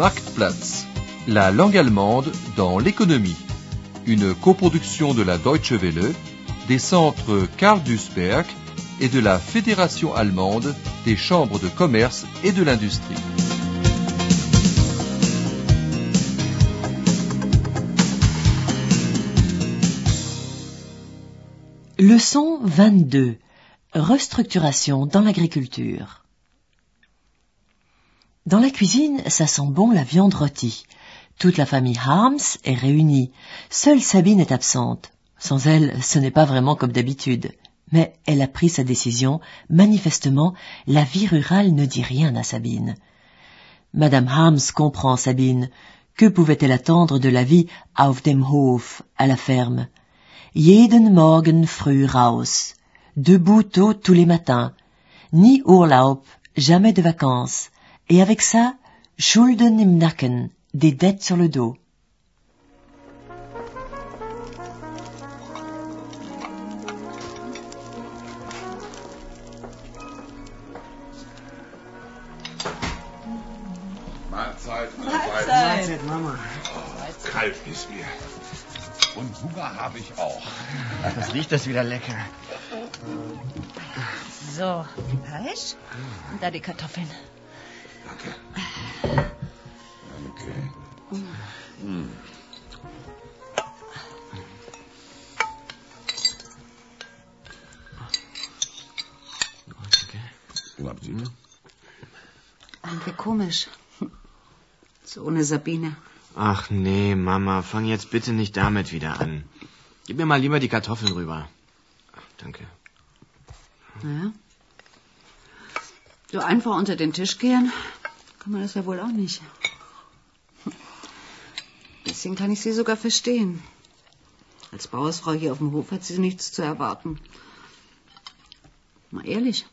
Marktplatz, la langue allemande dans l'économie. Une coproduction de la Deutsche Welle, des centres Karl Duisberg et de la Fédération allemande des chambres de commerce et de l'industrie. Leçon 22. Restructuration dans l'agriculture. Dans la cuisine, ça sent bon la viande rôtie. Toute la famille Harms est réunie. Seule Sabine est absente. Sans elle, ce n'est pas vraiment comme d'habitude. Mais elle a pris sa décision. Manifestement, la vie rurale ne dit rien à Sabine. Madame Harms comprend Sabine. Que pouvait-elle attendre de la vie auf dem Hof, à la ferme? Jeden Morgen früh raus. Debout tôt tous les matins. Ni Urlaub, jamais de vacances. Et avec ça, Schulden im Nacken, des dettes sur le dos. Mahlzeit, Mahlzeit. Mahlzeit, Mama. Kalt ist mir. Und Hunger habe ich auch. Was riecht das wieder lecker? So, Fleisch und da die Kartoffeln. Danke. Danke. Hm. Guten Appetit. Irgendwie komisch. So ohne Sabine. Ach nee, Mama, fang jetzt bitte nicht damit wieder an. Gib mir mal lieber die Kartoffeln rüber. Danke. Naja. So einfach unter den Tisch gehen, kann man das ja wohl auch nicht. Deswegen kann ich sie sogar verstehen. Als Bauersfrau hier auf dem Hof hat sie nichts zu erwarten. Mal ehrlich,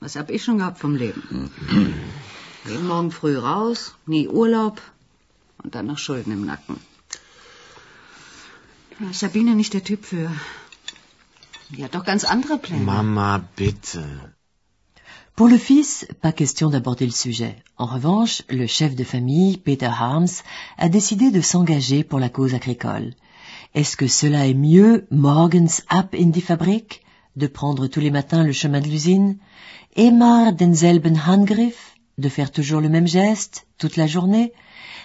was hab ich schon gehabt vom Leben? Jeden Morgen früh raus, nie Urlaub und dann noch Schulden im Nacken. Da ist Sabine nicht der Typ für. Die hat doch ganz andere Pläne. Mama, bitte. Pour le fils, pas question d'aborder le sujet. En revanche, le chef de famille, Peter Harms, a décidé de s'engager pour la cause agricole. Est-ce que cela est mieux, morgens ab in die Fabrik, de prendre tous les matins le chemin de l'usine, immer denselben Handgriff, de faire toujours le même geste, toute la journée,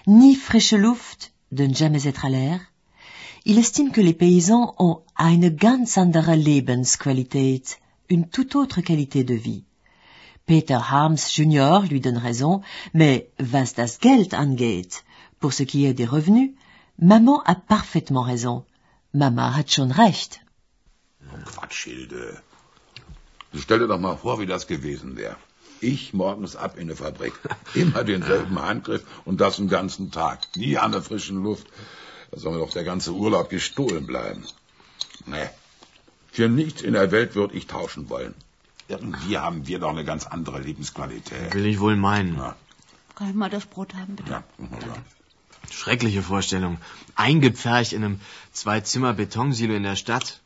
ni frische Luft, de ne jamais être à l'air? Il estime que les paysans ont eine ganz andere Lebensqualität, une toute autre qualité de vie. Peter Harms Jr. lui donne raison, mais was das Geld angeht, pour ce qui est des revenus, maman a parfaitement raison. Mama hat schon recht. Quatsch, Hilde. Stell dir doch mal vor, wie das gewesen wäre. Ich morgens ab in eine Fabrik. Immer denselben Handgriff und das den ganzen Tag. Nie an der frischen Luft. Da soll mir doch der ganze Urlaub gestohlen bleiben. Nee. Für nichts in der Welt würde ich tauschen wollen. Irgendwie haben wir doch eine ganz andere Lebensqualität. Will ich wohl meinen. Ja, Kann ich mal das Brot haben, bitte? ja, ja. Schreckliche Vorstellung. Eingepfercht in einem Zwei-Zimmer-Betonsilo in der Stadt.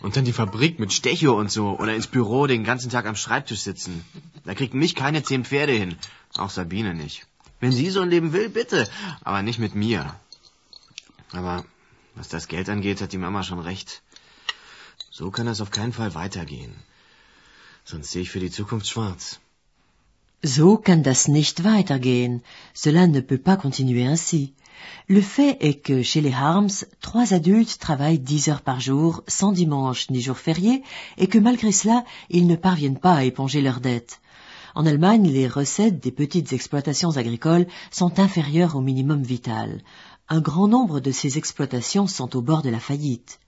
Und dann die Fabrik mit Stecho und so. Oder ins Büro den ganzen Tag am Schreibtisch sitzen. Da kriegt mich keine zehn Pferde hin. Auch Sabine nicht. Wenn sie so ein Leben will, bitte. Aber nicht mit mir. Aber was das Geld angeht, hat die Mama schon recht. So kann es auf keinen Fall weitergehen. Sonst sehe ich für die Zukunft schwarz. So kann das nicht weitergehen. Cela ne peut pas continuer ainsi. Le fait est que chez les Harms, trois adultes travaillent dix heures par jour, sans dimanche ni jour férié, et que malgré cela, ils ne parviennent pas à éponger leurs dettes. En Allemagne, les recettes des petites exploitations agricoles sont inférieures au minimum vital. Un grand nombre de ces exploitations sont au bord de la faillite.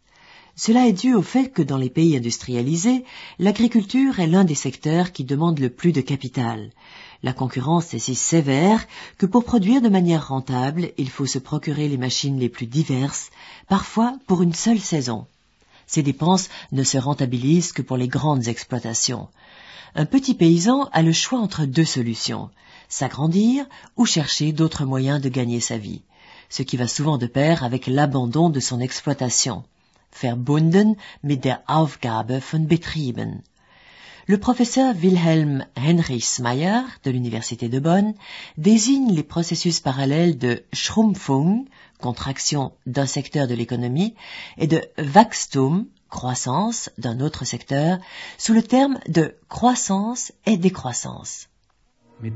Cela est dû au fait que dans les pays industrialisés, l'agriculture est l'un des secteurs qui demande le plus de capital. La concurrence est si sévère que pour produire de manière rentable, il faut se procurer les machines les plus diverses, parfois pour une seule saison. Ces dépenses ne se rentabilisent que pour les grandes exploitations. Un petit paysan a le choix entre deux solutions, s'agrandir ou chercher d'autres moyens de gagner sa vie, ce qui va souvent de pair avec l'abandon de son exploitation. Verbunden mit der Aufgabe von Betrieben. le professeur Wilhelm Heinrich Meyer de l'université de Bonn désigne les processus parallèles de Schrumpfung, contraction d'un secteur de l'économie, et de Wachstum, croissance d'un autre secteur, sous le terme de croissance et décroissance. Mit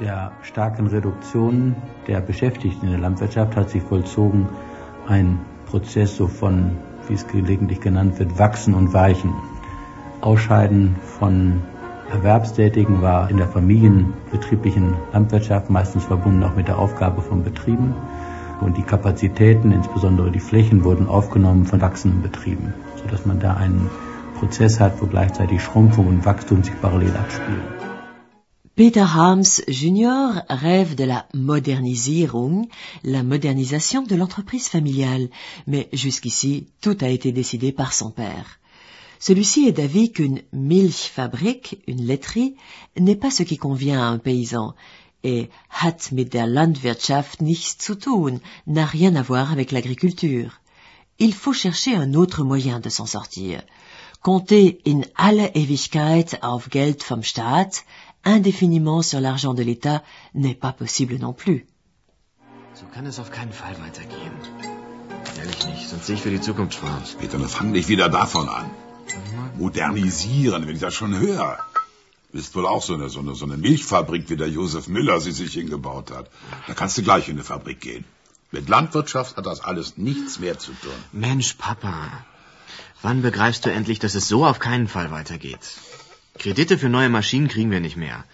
der starken Reduktion der Beschäftigten in der Landwirtschaft hat sich vollzogen ein Prozess von, wie es gelegentlich genannt wird, Wachsen und Weichen. Ausscheiden von Erwerbstätigen war in der familienbetrieblichen Landwirtschaft meistens verbunden auch mit der Aufgabe von Betrieben. Und die Kapazitäten, insbesondere die Flächen, wurden aufgenommen von wachsenden Betrieben, sodass man da einen Prozess hat, wo gleichzeitig Schrumpfung und Wachstum sich parallel abspielen. Peter Harms Jr. rêve de la modernisierung, la modernisation de l'entreprise familiale, mais jusqu'ici, tout a été décidé par son père. Celui-ci est d'avis qu'une Milchfabrik, une laiterie, n'est pas ce qui convient à un paysan, et hat mit der Landwirtschaft nichts zu tun, n'a rien à voir avec l'agriculture. Il faut chercher un autre moyen de s'en sortir. Compter in alle Ewigkeit auf Geld vom Staat, indéfiniment sur l'argent de l'État, n'est pas possible non plus. So kann es auf keinen Fall weitergehen. Ehrlich nicht, sonst sehe ich für die Zukunft schwarz. Peter, dann fang nicht wieder davon an. Modernisieren, wenn ich das schon höre. Ist wohl auch so eine, so, eine, so eine Milchfabrik, wie der Josef Müller sie sich hingebaut hat. Da kannst du gleich in eine Fabrik gehen. Mit Landwirtschaft hat das alles nichts mehr zu tun. Mensch, Papa. Wann begreifst du endlich, dass es so auf keinen Fall weitergeht? Kredite für neue Maschinen kriegen wir nicht mehr.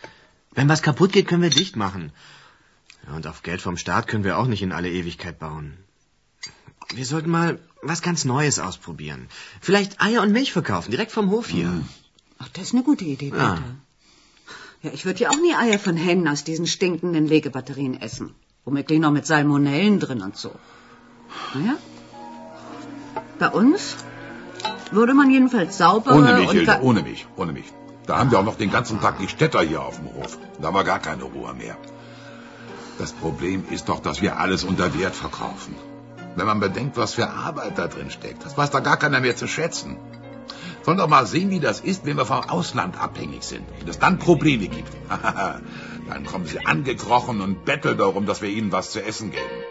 Wenn was kaputt geht, können wir dicht machen. Und auf Geld vom Staat können wir auch nicht in alle Ewigkeit bauen. Wir sollten mal was ganz Neues ausprobieren. Vielleicht Eier und Milch verkaufen, direkt vom Hof hier. Ach, das ist eine gute Idee, Peter. Ja. Ja, ich würde ja auch nie Eier von Hennen aus diesen stinkenden Legebatterien essen. Womöglich noch mit Salmonellen drin und so. Naja. Bei uns würde man jedenfalls sauber Ohne mich, und Hilde, ohne mich, ohne mich. Da haben wir auch noch den ganzen Tag die Städter hier auf dem Hof. Da war gar keine Ruhe mehr. Das Problem ist doch, dass wir alles unter Wert verkaufen. Wenn man bedenkt, was für Arbeit da drin steckt, das weiß da gar keiner mehr zu schätzen. Sollen doch mal sehen, wie das ist, wenn wir vom Ausland abhängig sind. Wenn es dann Probleme gibt. dann kommen sie angekrochen und betteln darum, dass wir ihnen was zu essen geben.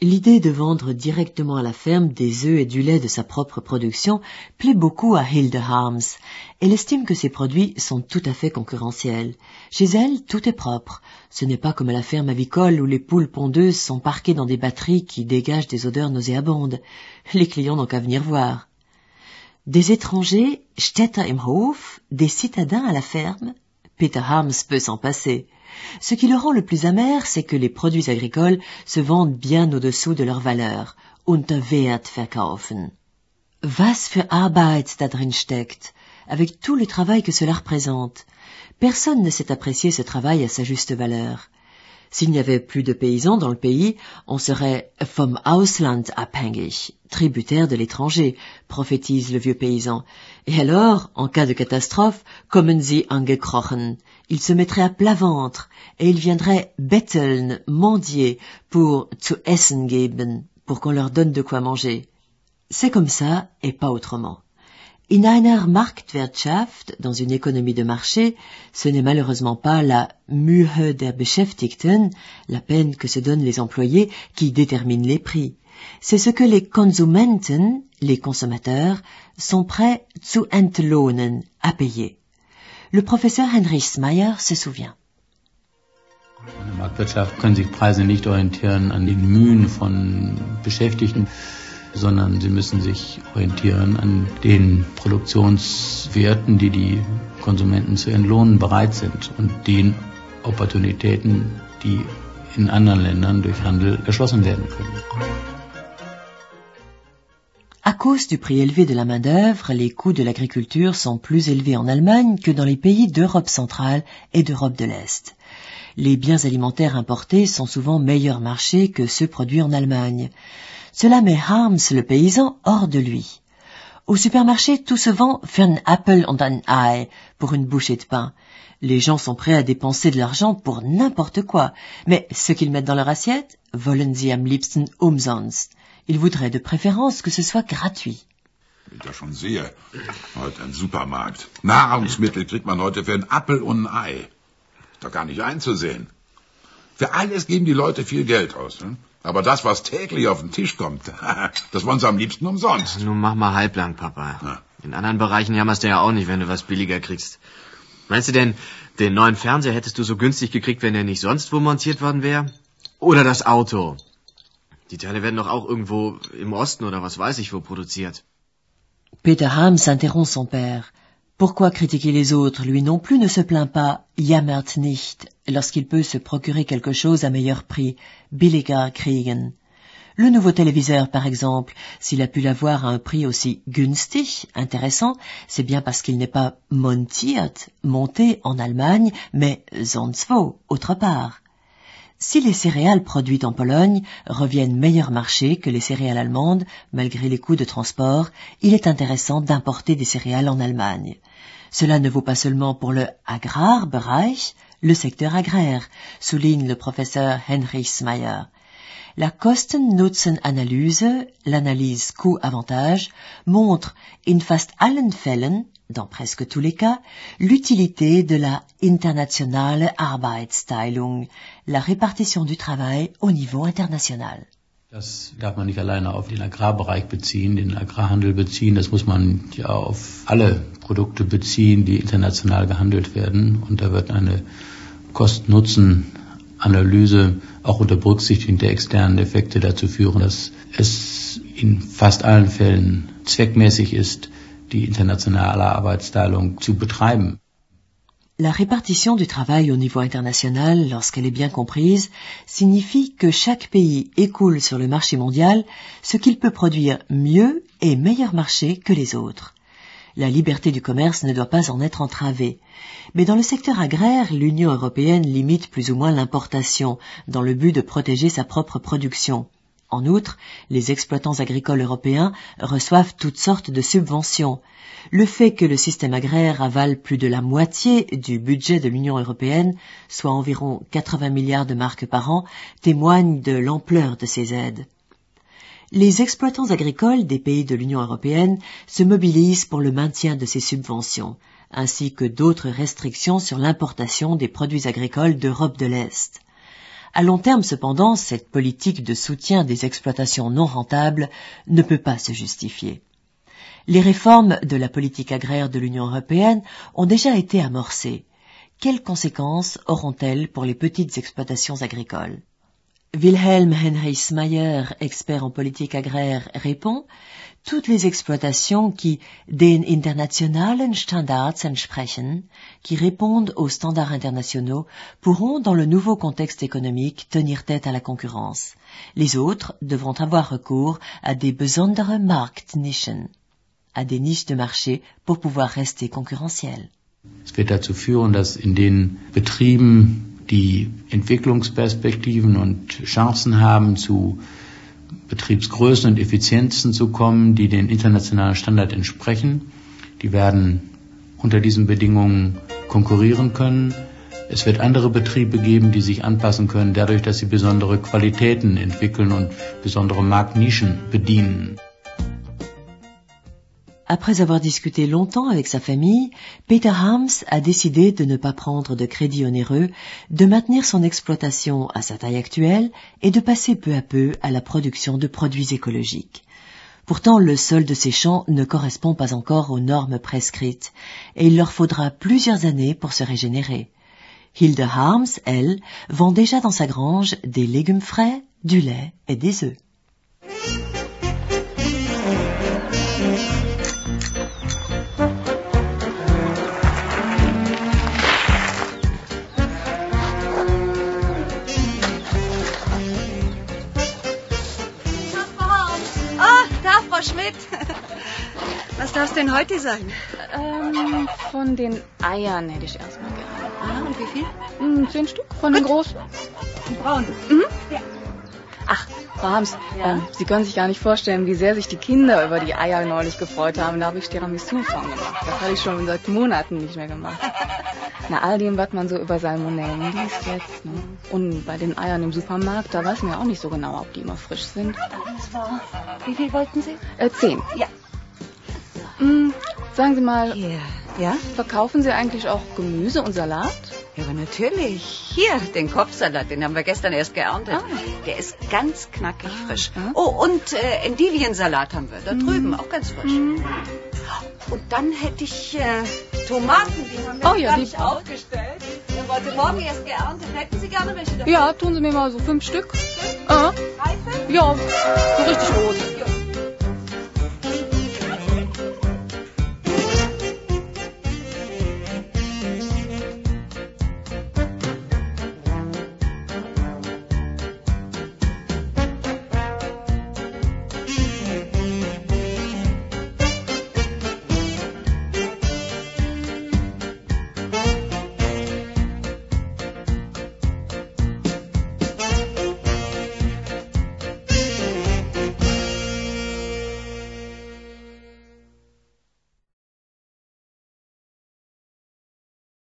L'idée de vendre directement à la ferme des œufs et du lait de sa propre production plaît beaucoup à Hilde Harms. Elle estime que ses produits sont tout à fait concurrentiels. Chez elle, tout est propre. Ce n'est pas comme à la ferme avicole où les poules pondeuses sont parquées dans des batteries qui dégagent des odeurs nauséabondes. Les clients n'ont qu'à venir voir. Des étrangers, Städter im Hof, des citadins à la ferme, Peter Harms peut s'en passer. Ce qui le rend le plus amer, c'est que les produits agricoles se vendent bien au-dessous de leur valeur, unter Wert verkaufen. Was für Arbeit da drin steckt, avec tout le travail que cela représente. Personne ne sait apprécier ce travail à sa juste valeur. S'il n'y avait plus de paysans dans le pays, on serait vom Ausland abhängig, tributaire de l'étranger, prophétise le vieux paysan. Et alors, en cas de catastrophe, kommen sie angekrochen. Il se mettrait à plat ventre et il viendrait betteln, mendier, pour zu essen geben, pour qu'on leur donne de quoi manger. C'est comme ça et pas autrement. In einer Marktwirtschaft, dans une économie de marché, ce n'est malheureusement pas la Mühe der Beschäftigten, la peine que se donnent les employés, qui détermine les prix. C'est ce que les Konsumenten, les consommateurs, sont prêts zu entlohnen, à payer. Le professeur Heinrich Meyer se souvient. Marktwirtschaft können sich Preise nicht orientieren an den Mühen von Beschäftigten, sondern sie müssen sich orientieren an den Produktionswerten, die die Konsumenten zu entlohnen bereit sind und den Opportunitäten, die in anderen Ländern durch Handel erschlossen werden können. À cause du prix élevé de la main-d'œuvre, les coûts de l'agriculture sont plus élevés en Allemagne que dans les pays d'Europe centrale et d'Europe de l'Est. Les biens alimentaires importés sont souvent meilleurs marchés que ceux produits en Allemagne. Cela met Harms, le paysan, hors de lui. Au supermarché, tout se vend für Apfel und ein Ei, pour une bouchée de pain. Les gens sont prêts à dépenser de l'argent pour n'importe quoi, mais ce qu'ils mettent dans leur assiette, wollen sie am liebsten umsonst. Ils voudraient de préférence que ce soit gratuit. Ist doch gar nicht einzusehen. Für alles geben die Leute viel Geld aus. Ne? Aber das, was täglich auf den Tisch kommt, das wollen sie am liebsten umsonst. Nun mach mal halblang, Papa. Ja. In anderen Bereichen jammerst du ja auch nicht, wenn du was billiger kriegst. Meinst du denn, den neuen Fernseher hättest du so günstig gekriegt, wenn der nicht sonst wo montiert worden wäre? Oder das Auto? Die Teile werden doch auch irgendwo im Osten oder was weiß ich wo produziert. Peter Ham s'interrompt son père. Pourquoi critiquer les autres? Lui non plus ne se plaint pas, jammert nicht, lorsqu'il peut se procurer quelque chose à meilleur prix, billiger kriegen. Le nouveau téléviseur, par exemple, s'il a pu l'avoir à un prix aussi günstig, intéressant, c'est bien parce qu'il n'est pas montiert, monté en Allemagne, mais sonstwo, autre part. Si les céréales produites en Pologne reviennent meilleur marché que les céréales allemandes, malgré les coûts de transport, il est intéressant d'importer des céréales en Allemagne. Cela ne vaut pas seulement pour le Agrarbereich, le secteur agraire, souligne le professeur Heinrich Smeyer. La Kosten-Nutzen-Analyse, l'analyse coût-avantage, montre in fast allen Fällen, dans presque tous les cas, l'utilité de la internationale Arbeitsteilung, la répartition du travail au niveau international. Das darf man nicht alleine auf den Agrarbereich beziehen, den Agrarhandel beziehen. Das muss man ja auf alle Produkte beziehen, die international gehandelt werden. Und da wird eine Kosten-Nutzen-Analyse auch unter Berücksichtigung der externen Effekte dazu führen, dass es in fast allen Fällen zweckmäßig ist, La répartition du travail au niveau international, lorsqu'elle est bien comprise, signifie que chaque pays écoule sur le marché mondial ce qu'il peut produire mieux et meilleur marché que les autres. La liberté du commerce ne doit pas en être entravée. Mais dans le secteur agraire, l'Union européenne limite plus ou moins l'importation dans le but de protéger sa propre production. En outre, les exploitants agricoles européens reçoivent toutes sortes de subventions. Le fait que le système agraire avale plus de la moitié du budget de l'Union européenne, soit environ 80 milliards de marques par an, témoigne de l'ampleur de ces aides. Les exploitants agricoles des pays de l'Union européenne se mobilisent pour le maintien de ces subventions, ainsi que d'autres restrictions sur l'importation des produits agricoles d'Europe de l'Est. À long terme, cependant, cette politique de soutien des exploitations non rentables ne peut pas se justifier. Les réformes de la politique agraire de l'Union européenne ont déjà été amorcées. Quelles conséquences auront-elles pour les petites exploitations agricoles? Wilhelm Heinrich Mayer, expert en politique agraire, répond Toutes les exploitations qui den internationalen Standards entsprechen, qui répondent aux standards internationaux, pourront, dans le nouveau contexte économique, tenir tête à la concurrence. Les autres devront avoir recours à des besondere Marktnischen, à des niches de marché pour pouvoir rester concurrentiels. Es wird dazu führen, dass in den Betrieben die Entwicklungsperspektiven und Chancen haben, zu Betriebsgrößen und Effizienzen zu kommen, die den internationalen Standard entsprechen. Die werden unter diesen Bedingungen konkurrieren können. Es wird andere Betriebe geben, die sich anpassen können, dadurch, dass sie besondere Qualitäten entwickeln und besondere Marktnischen bedienen. Après avoir discuté longtemps avec sa famille, Peter Harms a décidé de ne pas prendre de crédit onéreux, de maintenir son exploitation à sa taille actuelle et de passer peu à peu à la production de produits écologiques. Pourtant, le sol de ces champs ne correspond pas encore aux normes prescrites, et il leur faudra plusieurs années pour se régénérer. Hilde Harms, elle, vend déjà dans sa grange des légumes frais, du lait et des œufs. Frau Schmidt. Was darf es denn heute sein? Ähm, von den Eiern hätte ich erstmal gerne. Ah, und wie viel? Hm, zehn Stück von den großen. Braun. Ach, Frau Harms, ähm, Sie können sich gar nicht vorstellen, wie sehr sich die Kinder über die Eier neulich gefreut haben. Da habe ich Tiramisu von gemacht. Das habe ich schon seit Monaten nicht mehr gemacht. Na, all dem, was man so über Salmonellen liest jetzt. Ne? Und bei den Eiern im Supermarkt, da weiß man ja auch nicht so genau, ob die immer frisch sind. Das war. Wie viel wollten Sie? Äh, zehn. Ja. Hm, sagen Sie mal, Hier. Ja? verkaufen Sie eigentlich auch Gemüse und Salat? Ja, aber natürlich. Hier, den Kopfsalat, den haben wir gestern erst geerntet. Ah. Der ist ganz knackig frisch. ah. Oh, und äh, Endiviensalat haben wir da drüben, auch ganz frisch. Und dann hätte ich äh, Tomaten, die haben wir Oh ja, gar die- nicht aufgestellt. Heute Morgen erst geerntet. Hätten Sie gerne welche davon? Ja, tun Sie mir mal so fünf Stück. Ah, Drei, fünf? ja, so richtig groß.